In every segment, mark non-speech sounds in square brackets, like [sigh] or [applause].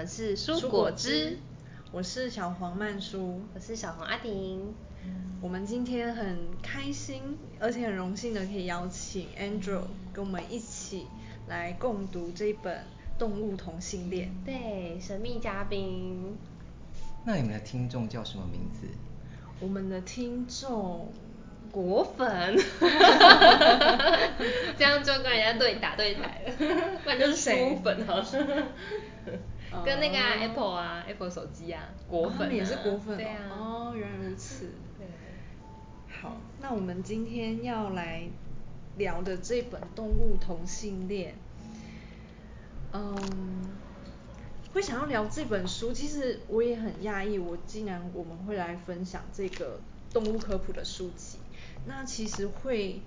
我们是蔬果汁，我是小黄曼舒，我是小黄阿婷。我们今天很开心，而且很荣幸的可以邀请 Andrew 跟我们一起来共读这一本《动物同性恋》。对，神秘嘉宾。那你们的听众叫什么名字？我们的听众。果粉，[laughs] 这样就跟人家对打对台了，不然就是书粉好像，跟那个、啊、Apple 啊，Apple 手机啊，果粉、啊，他们也是果粉、哦，对啊，哦，原来如此。对，好，那我们今天要来聊的这本《动物同性恋》，嗯，会想要聊这本书，其实我也很讶异，我竟然我们会来分享这个动物科普的书籍。那其实会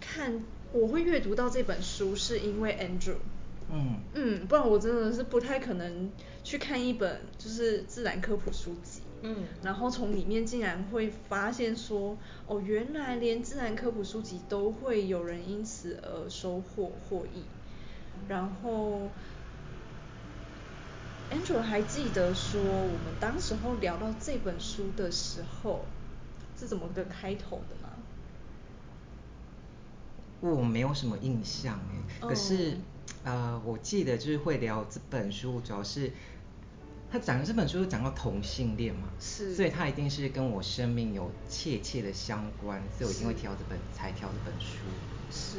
看，我会阅读到这本书，是因为 Andrew。嗯嗯，不然我真的是不太可能去看一本就是自然科普书籍。嗯，然后从里面竟然会发现说，哦，原来连自然科普书籍都会有人因此而收获获益。然后 Andrew 还记得说，我们当时候聊到这本书的时候。是怎么个开头的吗？我没有什么印象哎，可是、oh. 呃，我记得就是会聊这本书，主要是他讲的这本书讲到同性恋嘛，是，所以他一定是跟我生命有切切的相关，所以我一定会挑这本才挑这本书。是，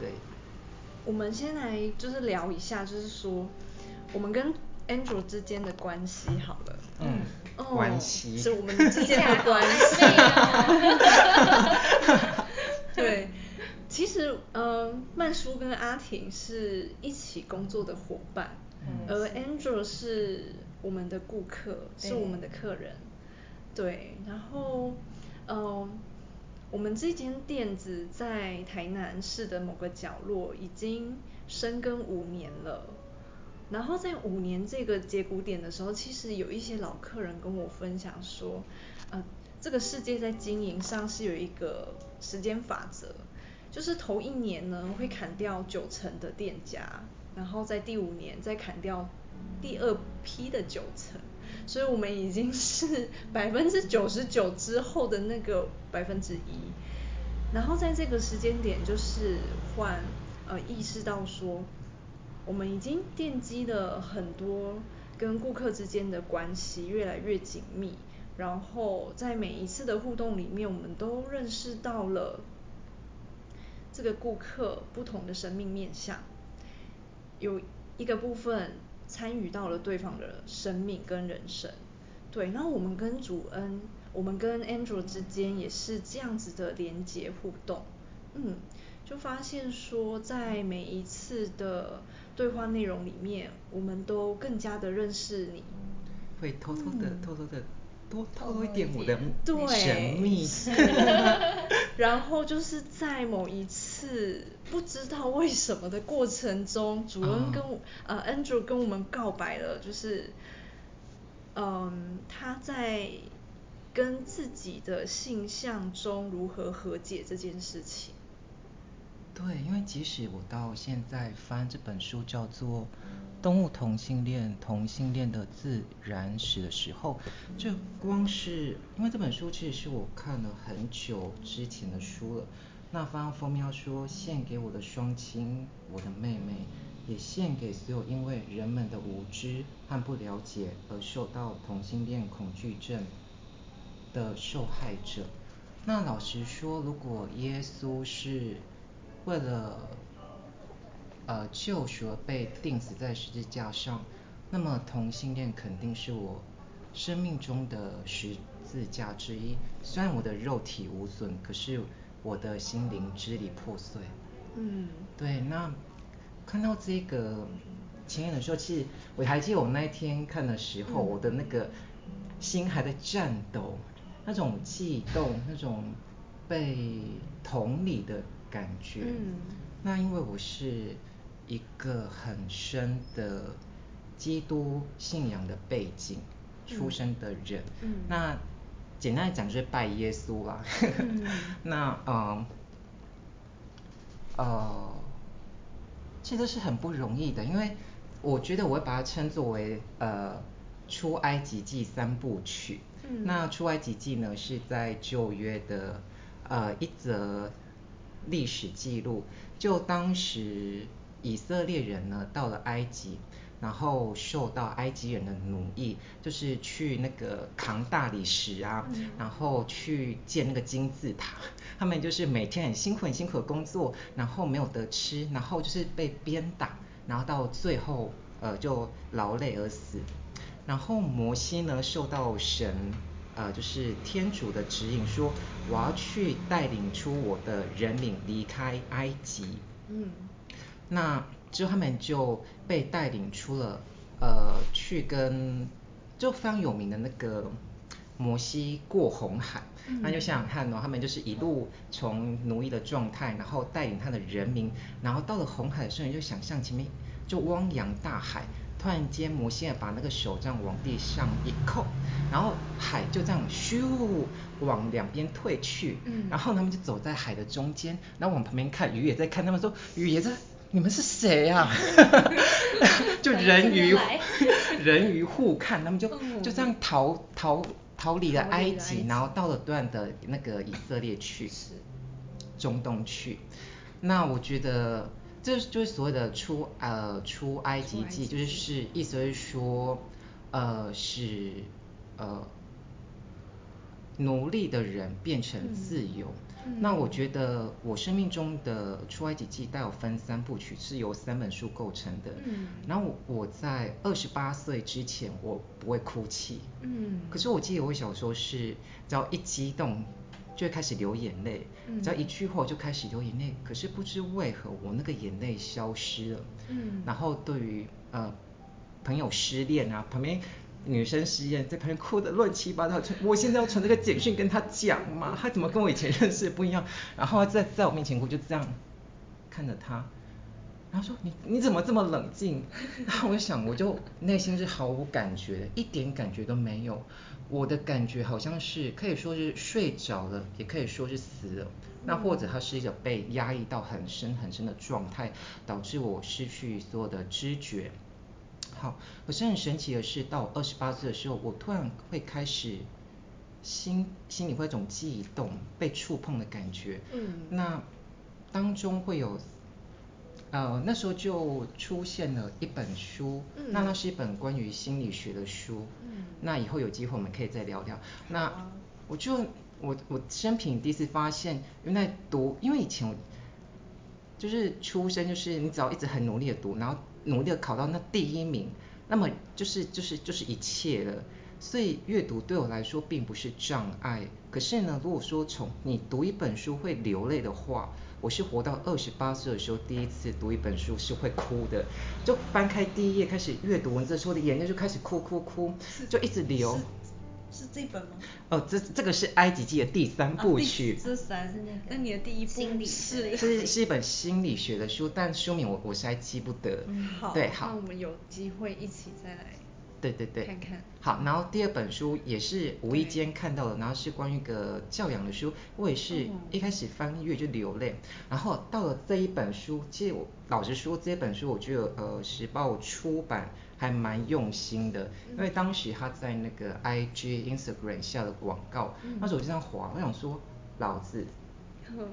对。我们先来就是聊一下，就是说我们跟 Andrew 之间的关系好了。嗯。哦、关系。是我们之间的关系。对，其实呃，曼叔跟阿婷是一起工作的伙伴，嗯、而 Andrew 是我们的顾客，是我们的客人。对，然后呃，我们这间店子在台南市的某个角落已经深耕五年了。然后在五年这个节骨点的时候，其实有一些老客人跟我分享说，呃，这个世界在经营上是有一个时间法则，就是头一年呢会砍掉九成的店家，然后在第五年再砍掉第二批的九成，所以我们已经是 [laughs] 百分之九十九之后的那个百分之一，然后在这个时间点就是换呃意识到说。我们已经奠基了很多跟顾客之间的关系越来越紧密，然后在每一次的互动里面，我们都认识到了这个顾客不同的生命面向，有一个部分参与到了对方的生命跟人生。对，那我们跟主恩，我们跟 Andrew 之间也是这样子的连接互动，嗯。就发现说，在每一次的对话内容里面，我们都更加的认识你，会偷偷的、嗯、偷偷的多透露一点我的对神秘。然后就是在某一次不知道为什么的过程中，主恩跟我、嗯、呃 Andrew 跟我们告白了，就是嗯他在跟自己的性向中如何和解这件事情。即使我到现在翻这本书叫做《动物同性恋：同性恋的自然史》的时候，就光是因为这本书其实是我看了很久之前的书了。那翻到封面说献给我的双亲，我的妹妹，也献给所有因为人们的无知和不了解而受到同性恋恐惧症的受害者。那老实说，如果耶稣是为了呃救赎而被钉死在十字架上，那么同性恋肯定是我生命中的十字架之一。虽然我的肉体无损，可是我的心灵支离破碎。嗯，对。那看到这个前言的时候，其实我还记得我那一天看的时候，嗯、我的那个心还在颤抖，那种悸动，那种被同理的。感觉，嗯，那因为我是一个很深的基督信仰的背景出生的人，嗯，那简单来讲就是拜耶稣啦，嗯，[laughs] 那嗯，呃，其实是很不容易的，因为我觉得我会把它称作为呃出埃及记三部曲。嗯。那出埃及记呢是在旧约的呃一则历史记录，就当时以色列人呢到了埃及。然后受到埃及人的奴役，就是去那个扛大理石啊，嗯、然后去建那个金字塔。他们就是每天很辛苦很辛苦的工作，然后没有得吃，然后就是被鞭打，然后到最后呃就劳累而死。然后摩西呢受到神呃就是天主的指引说，我要去带领出我的人民离开埃及。嗯。那。之后他们就被带领出了，呃，去跟就非常有名的那个摩西过红海。嗯、那就想想看哦，他们就是一路从奴役的状态，然后带领他的人民，然后到了红海的时候，你就想象前面就汪洋大海，突然间摩西把那个手这样往地上一扣，然后海就这样咻往两边退去，嗯、然后他们就走在海的中间，然后往旁边看，鱼也在看，他们说鱼也在。你们是谁呀、啊？[laughs] 就人鱼 [laughs] 人鱼互看，他们就就这样逃逃逃离了埃及，然后到了段的那个以色列去，中东去。那我觉得这就是所谓的出呃出埃及记，就是是意思是说呃是呃奴隶的人变成自由。嗯那我觉得我生命中的出埃及记带有分三部曲，是由三本书构成的。嗯。然后我在二十八岁之前，我不会哭泣。嗯。可是我记得我小时候是，只要一激动就会开始流眼泪，只要一句话我就开始流眼泪。可是不知为何我那个眼泪消失了。嗯。然后对于呃朋友失恋啊，旁边。女生失恋，在旁边哭的乱七八糟。我现在要传这个简讯跟他讲嘛，他怎么跟我以前认识的不一样？然后在在我面前哭，就这样看着他，然后说你你怎么这么冷静？然后我就想，我就内心是毫无感觉的，一点感觉都没有。我的感觉好像是可以说是睡着了，也可以说是死了。那或者他是一个被压抑到很深很深的状态，导致我失去所有的知觉。好，可是很神奇的是，到二十八岁的时候，我突然会开始心心里会有一种悸动，被触碰的感觉。嗯。那当中会有，呃，那时候就出现了一本书，嗯。那那是一本关于心理学的书。嗯。那以后有机会我们可以再聊聊。那我就我我生平第一次发现，原来读，因为以前我就是出生就是你只要一直很努力的读，然后。努力的考到那第一名，那么就是就是就是一切了。所以阅读对我来说并不是障碍。可是呢，如果说从你读一本书会流泪的话，我是活到二十八岁的时候第一次读一本书是会哭的，就翻开第一页开始阅读文字的时候，我的眼泪就开始哭哭哭，就一直流。是这本吗？哦，这这个是埃及记的第三部曲。这三，那你的第一部是？是是一本心理学的书，但书名我我实在记不得。嗯，好。对，好。那我们有机会一起再来。对对对。看看。好，然后第二本书也是无意间看到的，然后是关于一个教养的书，我也是一开始翻阅就流泪，然后到了这一本书，其实我老实说，这本书我觉得呃时报出版。还蛮用心的，因为当时他在那个 IG Instagram 下的广告，那时候我就这样滑，我想说，老子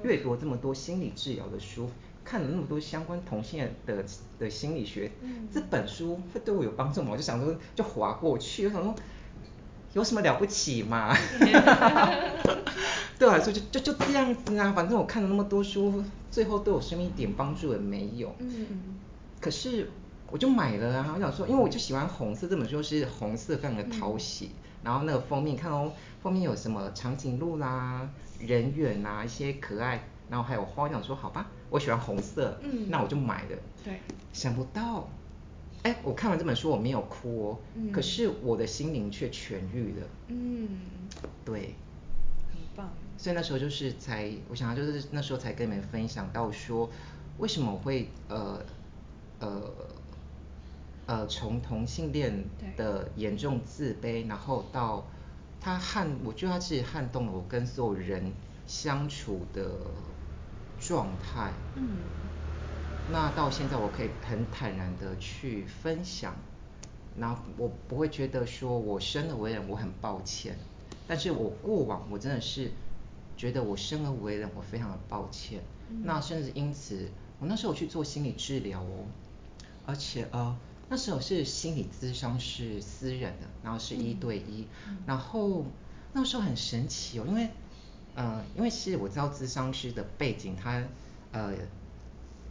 阅读这么多心理治疗的书，看了那么多相关同性的的心理学，这本书会对我有帮助吗？我就想说，就划过去，我想说，有什么了不起嘛？[laughs] 对我来说就就就这样子啊，反正我看了那么多书，最后对我生命一点帮助也没有。嗯可是。我就买了啊！我想说，因为我就喜欢红色，这本书是红色，非常的讨喜。嗯、然后那个封面，看哦，封面有什么长颈鹿啦、人猿啊，一些可爱，然后还有花。我想说，好吧，我喜欢红色，嗯，那我就买了。对。想不到，哎，我看完这本书我没有哭哦，嗯、可是我的心灵却痊愈了。嗯。对。很棒。所以那时候就是才，我想就是那时候才跟你们分享到说，为什么我会呃呃。呃呃，从同性恋的严重自卑，然后到他撼，我觉得他其实撼动了我跟所有人相处的状态。嗯。那到现在我可以很坦然的去分享，然后我不会觉得说我生而为人我很抱歉，但是我过往我真的是觉得我生而为人我非常的抱歉，嗯、那甚至因此我那时候去做心理治疗哦，而且呃那时候是心理咨商是私人的，然后是一对一，嗯、然后那时候很神奇哦，因为呃因为其实我知道咨商师的背景他呃。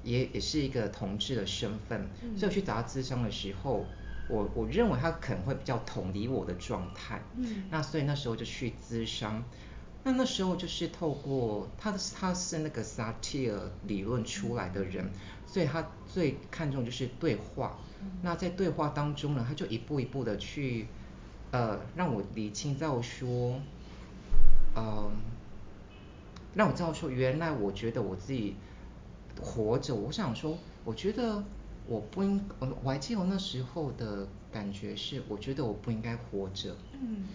也也是一个同志的身份，嗯、所以我去找他咨商的时候，我我认为他可能会比较同理我的状态，嗯，那所以那时候就去咨商，那那时候就是透过他的他是那个萨提尔理论出来的人，嗯、所以他最看重就是对话，嗯、那在对话当中呢，他就一步一步的去呃让我理清，在我说，嗯、呃，让我知道说原来我觉得我自己。活着，我想说，我觉得我不应，我我还记得我那时候的感觉是，我觉得我不应该活着。嗯，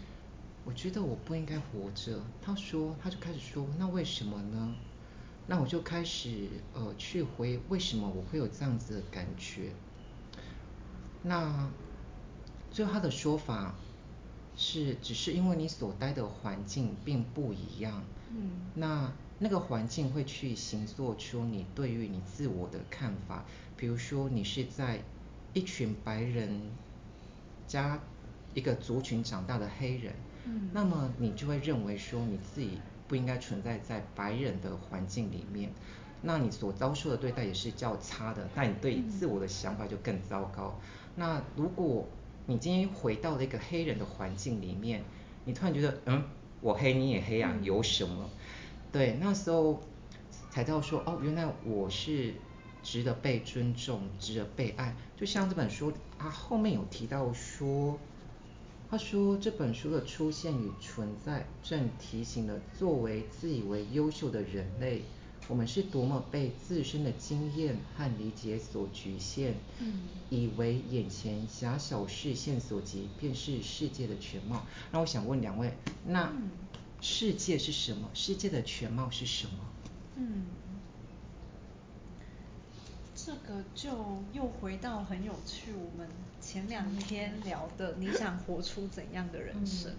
我觉得我不应该活着。他说，他就开始说，那为什么呢？那我就开始呃去回为什么我会有这样子的感觉。那最后他的说法是，只是因为你所待的环境并不一样。嗯，那。那个环境会去形塑出你对于你自我的看法，比如说你是在一群白人加一个族群长大的黑人，嗯，那么你就会认为说你自己不应该存在在白人的环境里面，那你所遭受的对待也是较差的，那你对自我的想法就更糟糕。那如果你今天回到了一个黑人的环境里面，你突然觉得，嗯，我黑你也黑啊，有什么？对，那时候才知道说，哦，原来我是值得被尊重、值得被爱。就像这本书，它后面有提到说，他说这本书的出现与存在，正提醒了作为自以为优秀的人类，我们是多么被自身的经验和理解所局限，嗯，以为眼前狭小视线所及便是世界的全貌。那我想问两位，那？嗯世界是什么？世界的全貌是什么？嗯，这个就又回到很有趣。我们前两天聊的，你想活出怎样的人生？嗯、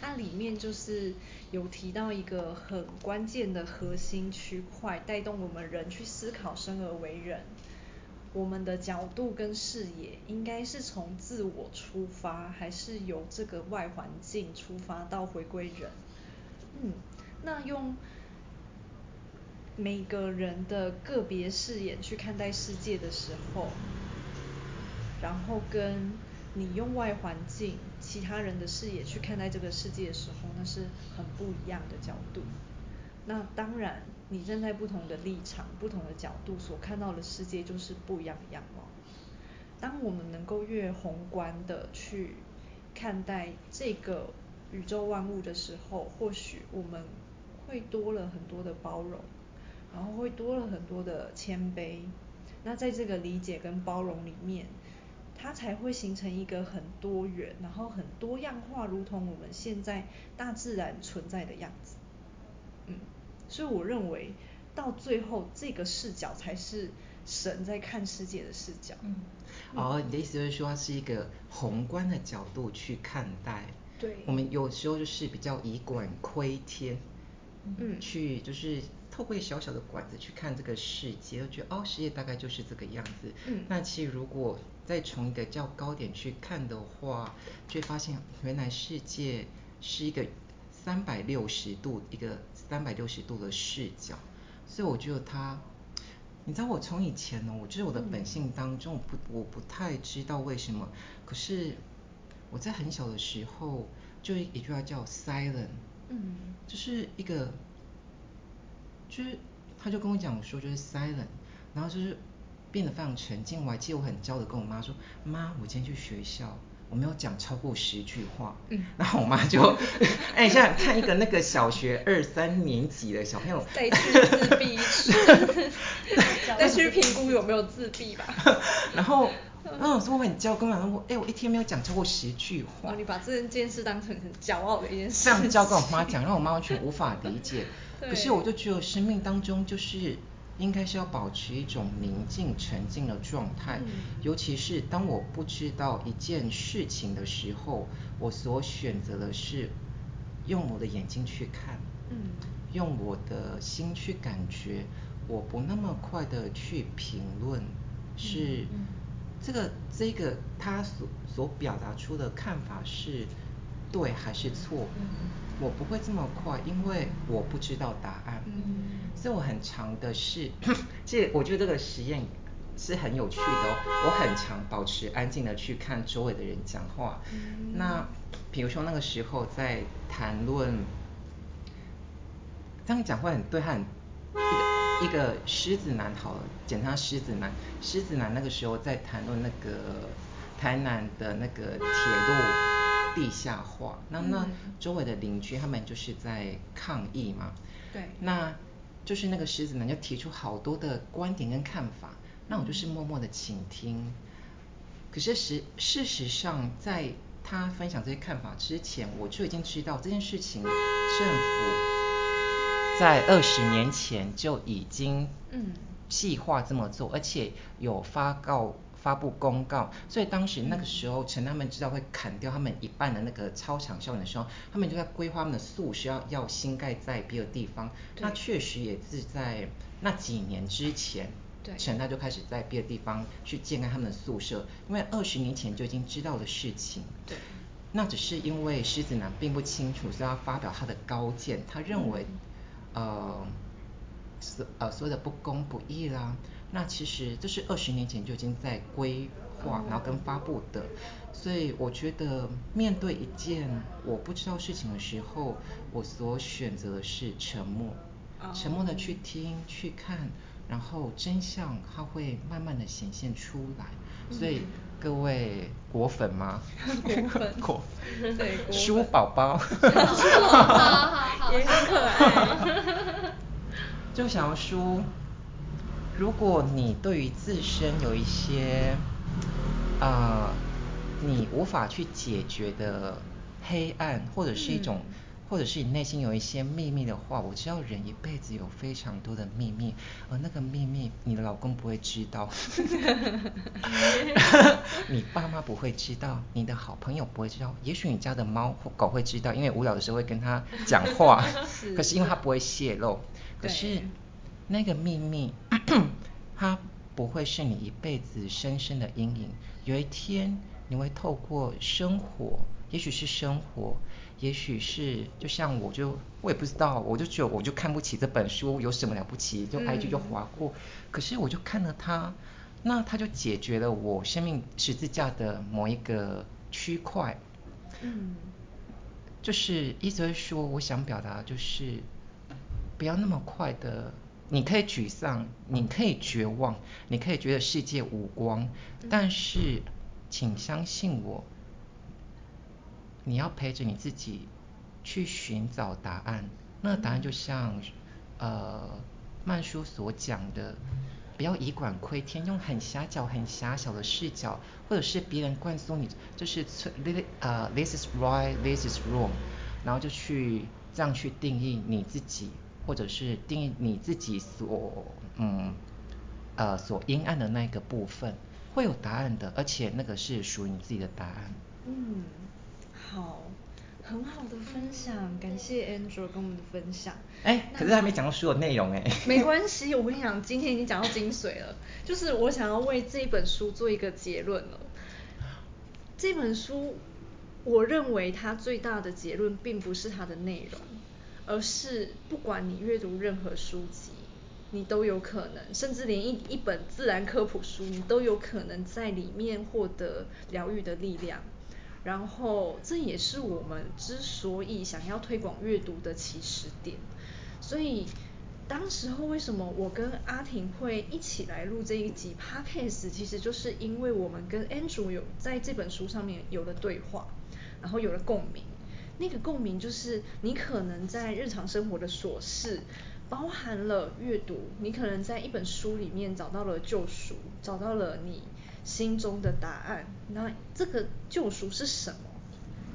它里面就是有提到一个很关键的核心区块，带动我们人去思考生而为人。我们的角度跟视野，应该是从自我出发，还是由这个外环境出发到回归人？嗯，那用每个人的个别视野去看待世界的时候，然后跟你用外环境其他人的视野去看待这个世界的时候，那是很不一样的角度。那当然，你站在不同的立场、不同的角度所看到的世界就是不一样的样貌。当我们能够越宏观的去看待这个。宇宙万物的时候，或许我们会多了很多的包容，然后会多了很多的谦卑。那在这个理解跟包容里面，它才会形成一个很多元，然后很多样化，如同我们现在大自然存在的样子。嗯，所以我认为到最后，这个视角才是神在看世界的视角。嗯，哦，你的意思就是说，它是一个宏观的角度去看待。对，我们有时候就是比较以管窥天，嗯，去就是透过小小的管子去看这个世界，觉得哦，世界大概就是这个样子。嗯，那其实如果再从一个较高点去看的话，就会发现原来世界是一个三百六十度一个三百六十度的视角。所以我觉得他，你知道我从以前呢，我觉得我的本性当中，我不我不太知道为什么，可是。我在很小的时候，就一句话叫 silent，嗯，就是一个，就是他就跟我讲说，就是 silent，然后就是变得非常沉静。我还记得我很骄傲的跟我妈说，妈，我今天去学校，我没有讲超过十句话。嗯，然后我妈就，[laughs] 哎，现在看一个那个小学二三年级的小朋友，再去自闭，[laughs] 带去评估有没有自闭吧。然后。嗯，我说我很骄傲，跟我讲我，哎，我一天没有讲超过十句话。哦，你把这件事当成很骄傲的一件事。这样骄傲跟我妈讲，让我妈完全无法理解。[laughs] 对。可是我就觉得生命当中就是应该是要保持一种宁静沉静的状态，嗯、尤其是当我不知道一件事情的时候，我所选择的是用我的眼睛去看，嗯、用我的心去感觉，我不那么快的去评论，是这个这个他所所表达出的看法是对还是错，嗯、我不会这么快，因为我不知道答案，嗯、所以我很常的是，[clears throat] 这我觉得这个实验是很有趣的哦，我很常保持安静的去看周围的人讲话，嗯、那比如说那个时候在谈论，这样讲话很对，很一个狮子男好了，简称狮子男，狮子男那个时候在谈论那个台南的那个铁路。地下化，那那周围的邻居他们就是在抗议嘛。对。那就是那个狮子男，就提出好多的观点跟看法，那我就是默默的倾听。可是实事实上，在他分享这些看法之前，我就已经知道这件事情，政府在二十年前就已经嗯计划这么做，而且有发告。发布公告，所以当时那个时候，陈、嗯、他们知道会砍掉他们一半的那个操场校园的时候，他们就在规划他们的宿舍要要新盖在别的地方。那确实也是在那几年之前，对，陈他就开始在别的地方去建开他们的宿舍，因为二十年前就已经知道的事情。对，那只是因为狮子男并不清楚，所以他发表他的高见，他认为，嗯、呃。所呃所谓的不公不义啦，那其实这是二十年前就已经在规划，然后跟发布的，所以我觉得面对一件我不知道事情的时候，我所选择的是沉默，沉默的去听去看，然后真相它会慢慢的显现出来，所以各位果粉吗？[laughs] [laughs] 果粉，果粉，对，书宝宝，[laughs] 也很可爱。就想要说，如果你对于自身有一些啊、呃，你无法去解决的黑暗，或者是一种，嗯、或者是你内心有一些秘密的话，我知道人一辈子有非常多的秘密，而那个秘密你的老公不会知道，[laughs] 你爸妈不会知道，你的好朋友不会知道，也许你家的猫或狗会知道，因为无聊的时候会跟他讲话，[laughs] 是可是因为他不会泄露。可是那个秘密，[coughs] 它不会是你一辈子深深的阴影。有一天你会透过生活，也许是生活，也许是就像我就我也不知道，我就觉得我就看不起这本书，有什么了不起？就拍剧就划过。嗯、可是我就看了它，那它就解决了我生命十字架的某一个区块。嗯，就是意思是说，我想表达就是。不要那么快的，你可以沮丧，你可以绝望，你可以觉得世界无光，但是，请相信我，你要陪着你自己去寻找答案。那答案就像，呃，曼书所讲的，不要以管窥天，用很狭小、很狭小的视角，或者是别人灌输你，就是呃，this is right, this is wrong，然后就去这样去定义你自己。或者是定义你自己所嗯呃所阴暗的那个部分，会有答案的，而且那个是属于你自己的答案。嗯，好，很好的分享，感谢 Andrew 跟我们的分享。哎，可是还没讲到书的内容哎。没关系，我跟你讲，今天已经讲到精髓了，就是我想要为这本书做一个结论了。这本书，我认为它最大的结论并不是它的内容。而是不管你阅读任何书籍，你都有可能，甚至连一一本自然科普书，你都有可能在里面获得疗愈的力量。然后这也是我们之所以想要推广阅读的起始点。所以当时候为什么我跟阿婷会一起来录这一集 Podcast，其实就是因为我们跟 Andrew 有在这本书上面有了对话，然后有了共鸣。那个共鸣就是你可能在日常生活的琐事，包含了阅读，你可能在一本书里面找到了救赎，找到了你心中的答案。那这个救赎是什么？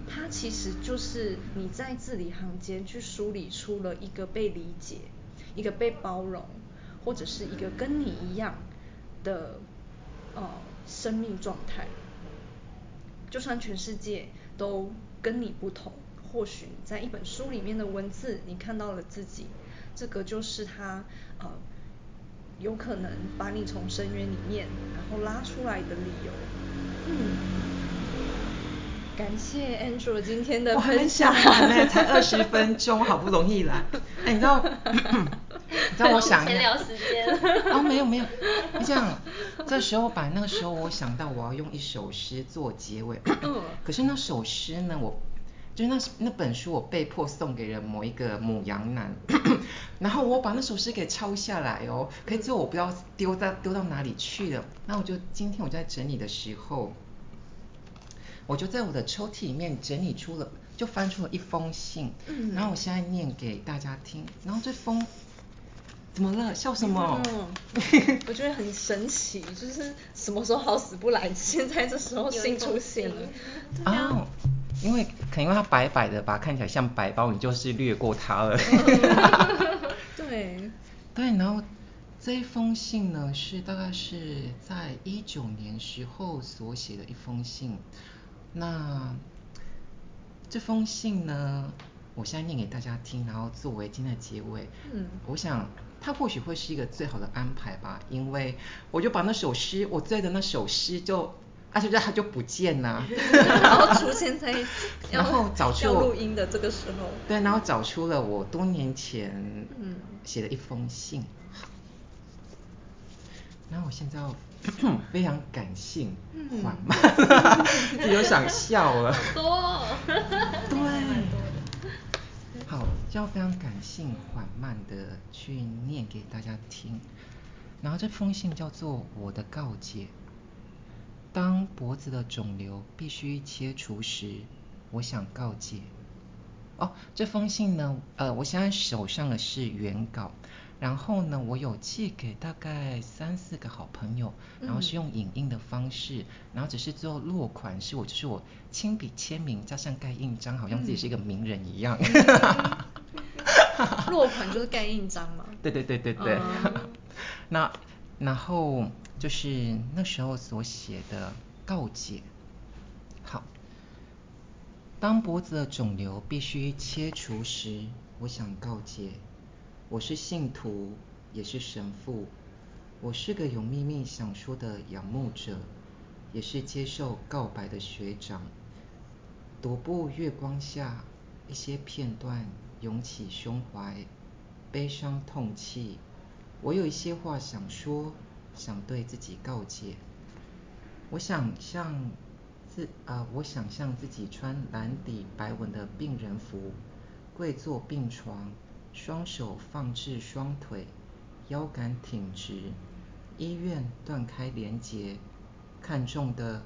它其实就是你在字里行间去梳理出了一个被理解，一个被包容，或者是一个跟你一样的呃生命状态。就算全世界都跟你不同，或许在一本书里面的文字，你看到了自己，这个就是他呃有可能把你从深渊里面然后拉出来的理由。嗯。感谢 Angela 今天的分享。我还没讲完呢，才二十分钟，好不容易来。哎，你知道，[laughs] 你知道我想。闲聊时间。哦，没有没有，你这样，这时候把那个时候我想到我要用一首诗做结尾。可是那首诗呢，我，就是那那本书我被迫送给了某一个母羊男，[clears throat] 然后我把那首诗给抄下来哦，可是最后我不知道丢到丢到哪里去了。那我就今天我在整理的时候。我就在我的抽屉里面整理出了，就翻出了一封信，嗯，然后我现在念给大家听。然后这封怎么了？笑什么？嗯，[laughs] 我觉得很神奇，就是什么时候好死不来，现在这时候信出现了。哦，因为可能因为它白白的吧，看起来像白包，你就是略过它了。[laughs] 对。对，然后这一封信呢，是大概是在一九年时候所写的一封信。那这封信呢，我现在念给大家听，然后作为今天的结尾。嗯，我想它或许会是一个最好的安排吧，因为我就把那首诗，我最爱的那首诗就，而且它就不见了，[laughs] 然后出现在，然后找出录音的这个时候，对，然后找出了我多年前写的一封信。嗯，然后我现在要。[clears throat] 非常感性，缓慢，嗯、[laughs] 有想笑了。多、[laughs] 哦，对，好，就要非常感性、缓慢的去念给大家听。然后这封信叫做《我的告解》。当脖子的肿瘤必须切除时，我想告诫。哦，这封信呢，呃，我现在手上的是原稿。然后呢，我有寄给大概三四个好朋友，然后是用影印的方式，嗯、然后只是最后落款是我就是我亲笔签名加上盖印章，好像自己是一个名人一样。嗯、[laughs] 落款就是盖印章嘛？对对对对对。嗯、[laughs] 那然后就是那时候所写的告解。好，当脖子的肿瘤必须切除时，我想告解。我是信徒，也是神父。我是个有秘密想说的仰慕者，也是接受告白的学长。踱步月光下，一些片段涌起胸怀，悲伤痛泣。我有一些话想说，想对自己告解。我想象自啊、我想象自己穿蓝底白纹的病人服，跪坐病床。双手放置双腿，腰杆挺直，医院断开连结，看重的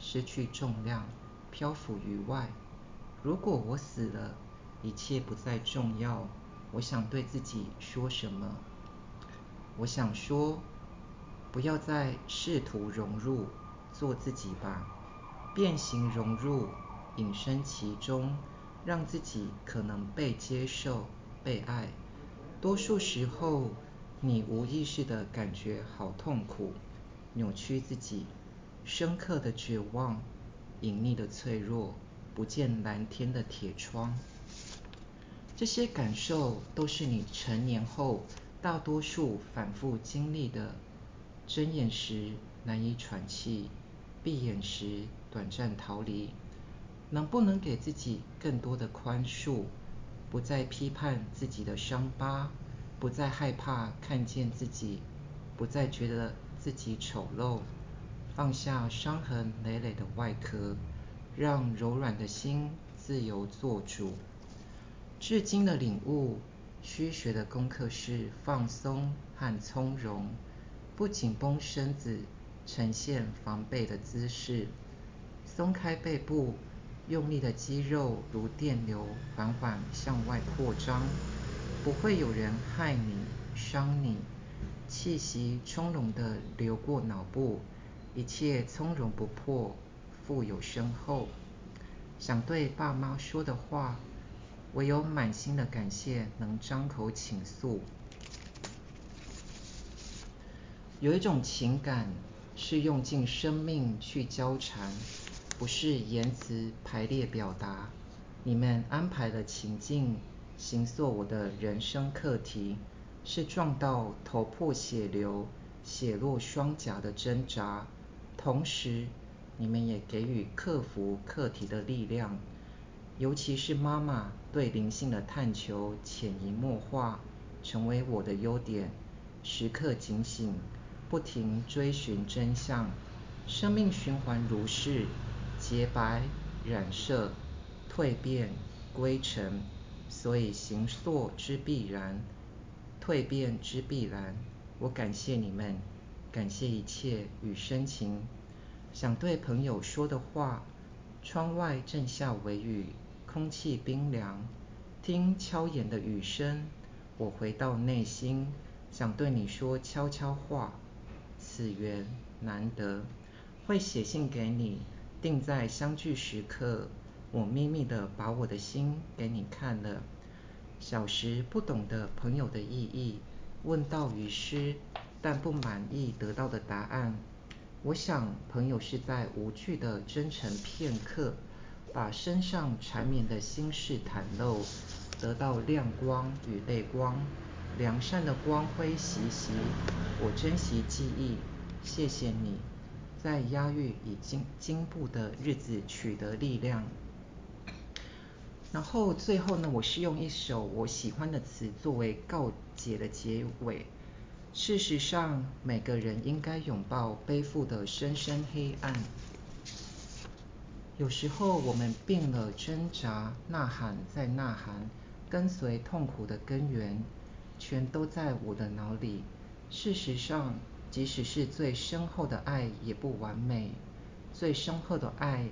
失去重量，漂浮于外。如果我死了，一切不再重要。我想对自己说什么？我想说，不要再试图融入，做自己吧，变形融入，隐身其中，让自己可能被接受。被爱，多数时候你无意识的感觉好痛苦，扭曲自己，深刻的绝望，隐匿的脆弱，不见蓝天的铁窗。这些感受都是你成年后大多数反复经历的。睁眼时难以喘气，闭眼时短暂逃离。能不能给自己更多的宽恕？不再批判自己的伤疤，不再害怕看见自己，不再觉得自己丑陋，放下伤痕累累的外壳，让柔软的心自由做主。至今的领悟，需学的功课是放松和从容，不紧绷身子，呈现防备的姿势，松开背部。用力的肌肉如电流，缓缓向外扩张，不会有人害你、伤你。气息从容地流过脑部，一切从容不迫，富有深厚。想对爸妈说的话，唯有满心的感谢能张口倾诉。有一种情感是用尽生命去交缠，不是言辞排列表达。你们安排了情境，形塑我的人生课题，是撞到头破血流、血落双颊的挣扎，同时你们也给予克服课题的力量。尤其是妈妈对灵性的探求，潜移默化，成为我的优点。时刻警醒，不停追寻真相。生命循环如是，洁白、染色、蜕变、归尘。所以形塑之必然，蜕变之必然。我感谢你们，感谢一切与深情。想对朋友说的话：窗外正下微雨。空气冰凉，听悄然的雨声，我回到内心，想对你说悄悄话。此缘难得，会写信给你，定在相聚时刻。我秘密的把我的心给你看了。小时不懂得朋友的意义，问道于师，但不满意得到的答案。我想朋友是在无惧的真诚片刻。把身上缠绵的心事袒露，得到亮光与泪光，良善的光辉习习。我珍惜记忆，谢谢你，在押韵已经进步的日子取得力量。然后最后呢，我是用一首我喜欢的词作为告解的结尾。事实上，每个人应该拥抱背负的深深黑暗。有时候我们病了，挣扎、呐喊在呐喊，跟随痛苦的根源，全都在我的脑里。事实上，即使是最深厚的爱也不完美。最深厚的爱，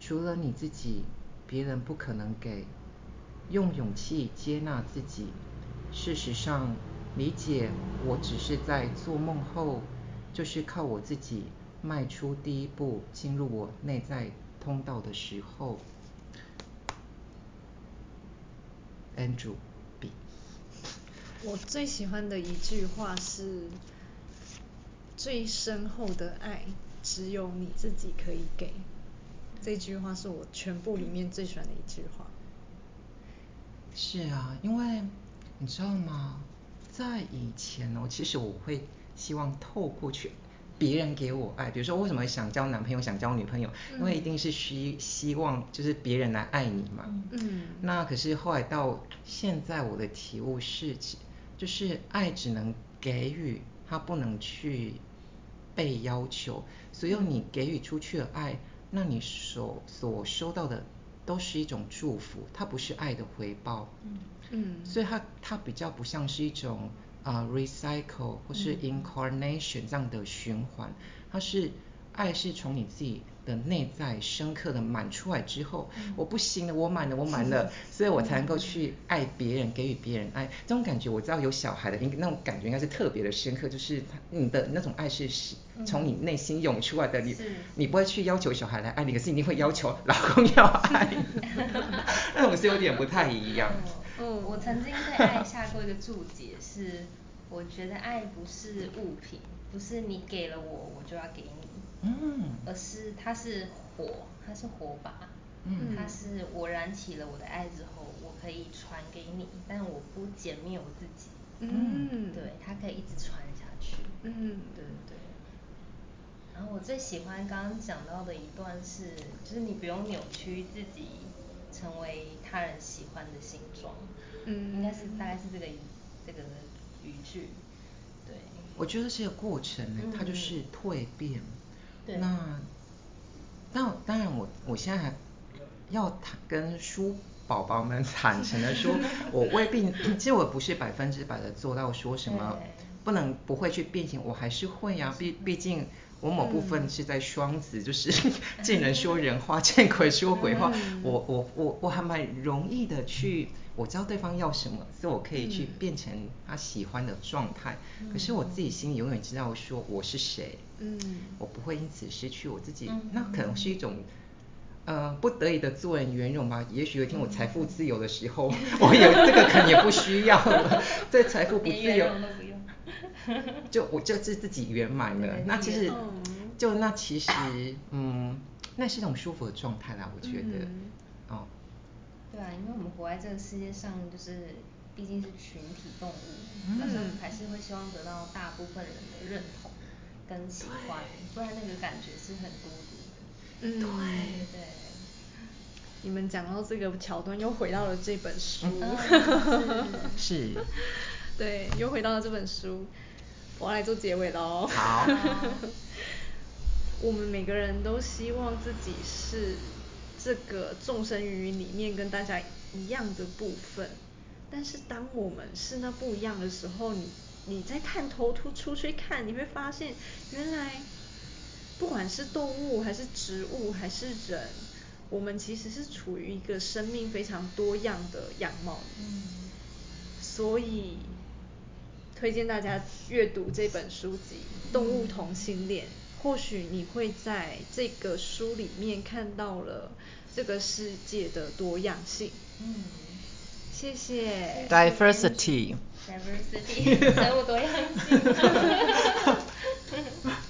除了你自己，别人不可能给。用勇气接纳自己。事实上，理解我只是在做梦后，就是靠我自己。迈出第一步，进入我内在通道的时候，Andrew B。我最喜欢的一句话是：最深厚的爱，只有你自己可以给。这句话是我全部里面最喜欢的一句话。是啊，因为你知道吗？在以前哦，其实我会希望透过去。别人给我爱，比如说我为什么想交男朋友、想交女朋友？因为一定是希希望就是别人来爱你嘛。嗯。那可是后来到现在，我的体悟是，就是爱只能给予，它不能去被要求。所以你给予出去的爱，那你所所收到的都是一种祝福，它不是爱的回报。嗯嗯。所以它它比较不像是一种。啊、uh，recycle 或是 incarnation 这样的循环，嗯、它是爱是从你自己的内在深刻的满出来之后，嗯、我不行了，我满了，我满了，[laughs] 所以我才能够去爱别人，给予别人爱。这种感觉我知道有小孩的，应那种感觉应该是特别的深刻，就是你的那种爱是从你内心涌出来的，你你不会去要求小孩来爱你，可是你一定会要求老公要爱你 [laughs] [laughs] 那种是有点不太一样。曾经对爱下过一个注解，是我觉得爱不是物品，不是你给了我，我就要给你，嗯，而是它是火，它是火把，嗯，它是我燃起了我的爱之后，我可以传给你，但我不减灭我自己，嗯，对，它可以一直传下去，嗯，对对。然后我最喜欢刚刚讲到的一段是，就是你不用扭曲自己。成为他人喜欢的形状，嗯，应该是大概是这个这个语句，对。我觉得是个过程呢，它就是蜕变。对。那，那当然我我现在还要坦跟书宝宝们坦诚的说，我未必，其实我不是百分之百的做到说什么不能不会去变形，我还是会呀，毕毕竟。我某部分是在双子，嗯、就是 [laughs] 见人说人话，见鬼说鬼话。嗯、我我我我还蛮容易的去，我知道对方要什么，所以我可以去变成他喜欢的状态。嗯、可是我自己心里永远知道说我是谁，嗯，我不会因此失去我自己。嗯、那可能是一种，呃，不得已的做人圆融吧。也许有一天我财富自由的时候，嗯、我有这个可能也不需要了。[laughs] 对，财富不自由。[laughs] 就我就是自己圆满了。那其实就那其实嗯，那是一种舒服的状态啦，我觉得。嗯、哦。对啊，因为我们活在这个世界上，就是毕竟是群体动物，嗯、但是还是会希望得到大部分人的认同跟喜欢，不然那个感觉是很孤独的。嗯，对对。你们讲到这个桥段，又回到了这本书。嗯、[laughs] 是。对，又回到了这本书，我要来做结尾喽。好。[laughs] 我们每个人都希望自己是这个众生芸芸里面跟大家一样的部分，但是当我们是那不一样的时候，你你在探头突出去看，你会发现原来不管是动物还是植物还是人，我们其实是处于一个生命非常多样的样貌。嗯。所以。推荐大家阅读这本书籍《动物同性恋》，或许你会在这个书里面看到了这个世界的多样性。嗯，谢谢。Diversity。Diversity，生物多样性。[laughs]